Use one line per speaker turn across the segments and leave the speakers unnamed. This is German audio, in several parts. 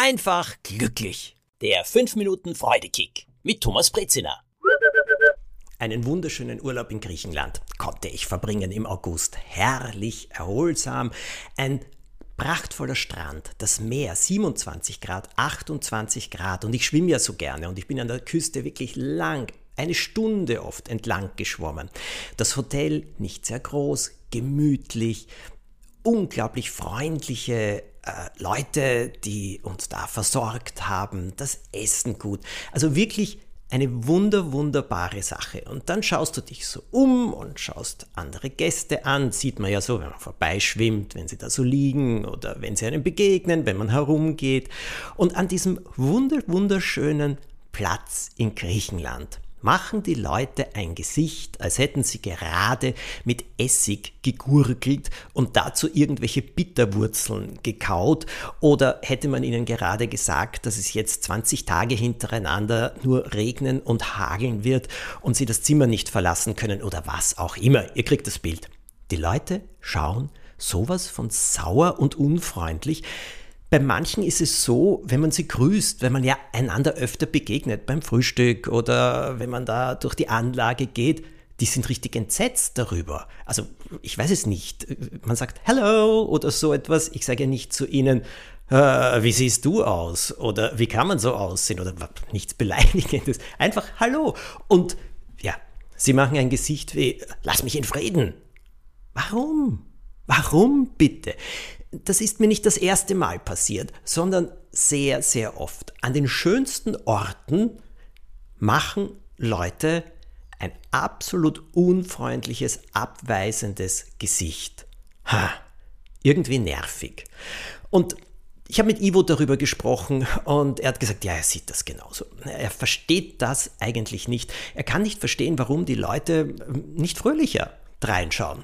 einfach glücklich. Der 5 Minuten Freudekick mit Thomas Brezina. Einen wunderschönen Urlaub in Griechenland konnte ich verbringen im August. Herrlich, erholsam, ein prachtvoller Strand, das Meer 27 Grad, 28 Grad und ich schwimme ja so gerne und ich bin an der Küste wirklich lang, eine Stunde oft entlang geschwommen. Das Hotel nicht sehr groß, gemütlich, unglaublich freundliche Leute, die uns da versorgt haben, das Essen gut. Also wirklich eine wunder, wunderbare Sache. Und dann schaust du dich so um und schaust andere Gäste an. Sieht man ja so, wenn man vorbeischwimmt, wenn sie da so liegen oder wenn sie einem begegnen, wenn man herumgeht. Und an diesem wunder, wunderschönen Platz in Griechenland machen die Leute ein Gesicht, als hätten sie gerade mit Essig gegurgelt und dazu irgendwelche Bitterwurzeln gekaut oder hätte man ihnen gerade gesagt, dass es jetzt 20 Tage hintereinander nur regnen und hageln wird und sie das Zimmer nicht verlassen können oder was auch immer. Ihr kriegt das Bild. Die Leute schauen sowas von sauer und unfreundlich, bei manchen ist es so, wenn man sie grüßt, wenn man ja einander öfter begegnet, beim Frühstück oder wenn man da durch die Anlage geht, die sind richtig entsetzt darüber. Also ich weiß es nicht. Man sagt Hello oder so etwas. Ich sage ja nicht zu ihnen, äh, wie siehst du aus? Oder wie kann man so aussehen? Oder nichts Beleidigendes. Einfach Hallo. Und ja, sie machen ein Gesicht wie, lass mich in Frieden. Warum? Warum bitte? Das ist mir nicht das erste Mal passiert, sondern sehr, sehr oft. An den schönsten Orten machen Leute ein absolut unfreundliches, abweisendes Gesicht. Ha, irgendwie nervig. Und ich habe mit Ivo darüber gesprochen und er hat gesagt, ja, er sieht das genauso. Er versteht das eigentlich nicht. Er kann nicht verstehen, warum die Leute nicht fröhlicher reinschauen.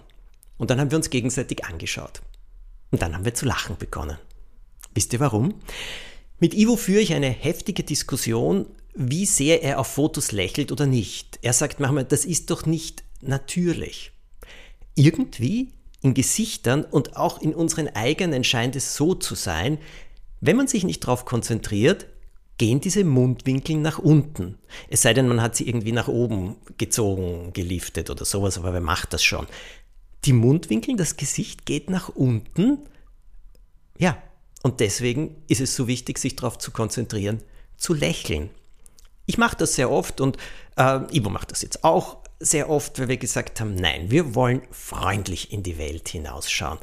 Und dann haben wir uns gegenseitig angeschaut. Und dann haben wir zu lachen begonnen. Wisst ihr warum? Mit Ivo führe ich eine heftige Diskussion, wie sehr er auf Fotos lächelt oder nicht. Er sagt manchmal, das ist doch nicht natürlich. Irgendwie in Gesichtern und auch in unseren eigenen scheint es so zu sein, wenn man sich nicht darauf konzentriert, gehen diese Mundwinkel nach unten. Es sei denn, man hat sie irgendwie nach oben gezogen, geliftet oder sowas, aber wer macht das schon? Die Mundwinkel, das Gesicht geht nach unten. Ja, und deswegen ist es so wichtig, sich darauf zu konzentrieren, zu lächeln. Ich mache das sehr oft und äh, Ivo macht das jetzt auch sehr oft, weil wir gesagt haben, nein, wir wollen freundlich in die Welt hinausschauen.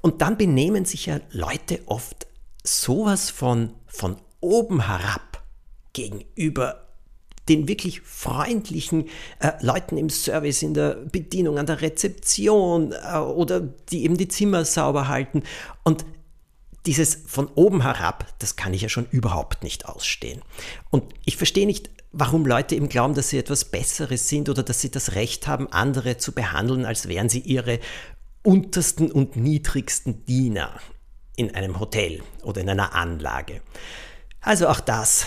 Und dann benehmen sich ja Leute oft sowas von, von oben herab gegenüber den wirklich freundlichen äh, Leuten im Service, in der Bedienung, an der Rezeption äh, oder die eben die Zimmer sauber halten. Und dieses von oben herab, das kann ich ja schon überhaupt nicht ausstehen. Und ich verstehe nicht, warum Leute eben glauben, dass sie etwas Besseres sind oder dass sie das Recht haben, andere zu behandeln, als wären sie ihre untersten und niedrigsten Diener in einem Hotel oder in einer Anlage. Also auch das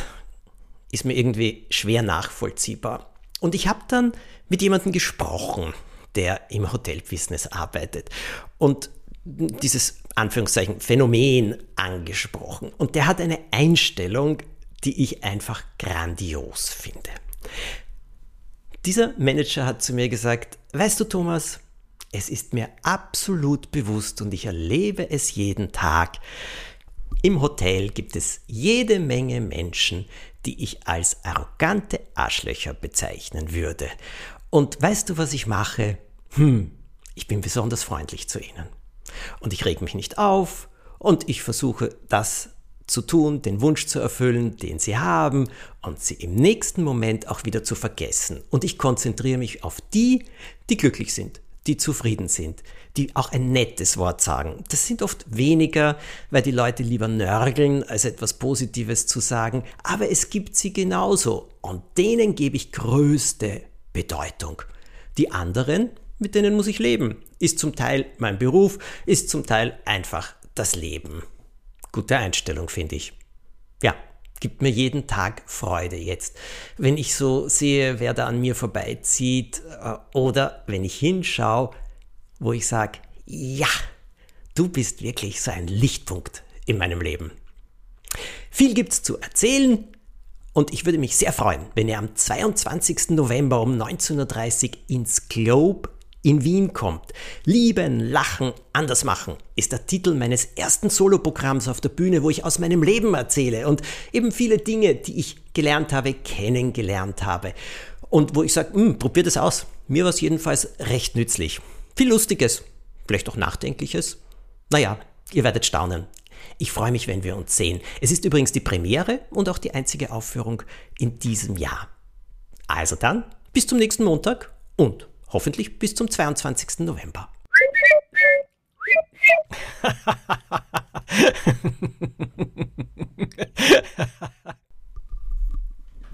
ist mir irgendwie schwer nachvollziehbar. Und ich habe dann mit jemandem gesprochen, der im Hotelbusiness arbeitet und dieses Anführungszeichen Phänomen angesprochen. Und der hat eine Einstellung, die ich einfach grandios finde. Dieser Manager hat zu mir gesagt, weißt du Thomas, es ist mir absolut bewusst und ich erlebe es jeden Tag. Im Hotel gibt es jede Menge Menschen, die ich als arrogante Arschlöcher bezeichnen würde. Und weißt du, was ich mache? Hm, ich bin besonders freundlich zu ihnen. Und ich reg mich nicht auf und ich versuche das zu tun, den Wunsch zu erfüllen, den sie haben und sie im nächsten Moment auch wieder zu vergessen. Und ich konzentriere mich auf die, die glücklich sind, die zufrieden sind, die auch ein nettes Wort sagen. Das sind oft weniger, weil die Leute lieber nörgeln, als etwas Positives zu sagen, aber es gibt sie genauso und denen gebe ich größte Bedeutung. Die anderen, mit denen muss ich leben. Ist zum Teil mein Beruf, ist zum Teil einfach das Leben. Gute Einstellung, finde ich. Ja, gibt mir jeden Tag Freude jetzt. Wenn ich so sehe, wer da an mir vorbeizieht äh, oder wenn ich hinschaue, wo ich sage, ja, du bist wirklich so ein Lichtpunkt in meinem Leben. Viel gibt's zu erzählen und ich würde mich sehr freuen, wenn ihr am 22. November um 19.30 Uhr ins Globe in Wien kommt. Lieben, lachen, anders machen ist der Titel meines ersten Soloprogramms auf der Bühne, wo ich aus meinem Leben erzähle und eben viele Dinge, die ich gelernt habe, kennengelernt habe. Und wo ich sage, hm, probiert es aus. Mir war es jedenfalls recht nützlich. Viel Lustiges, vielleicht auch Nachdenkliches. Naja, ihr werdet staunen. Ich freue mich, wenn wir uns sehen. Es ist übrigens die Premiere und auch die einzige Aufführung in diesem Jahr. Also dann, bis zum nächsten Montag und hoffentlich bis zum 22. November.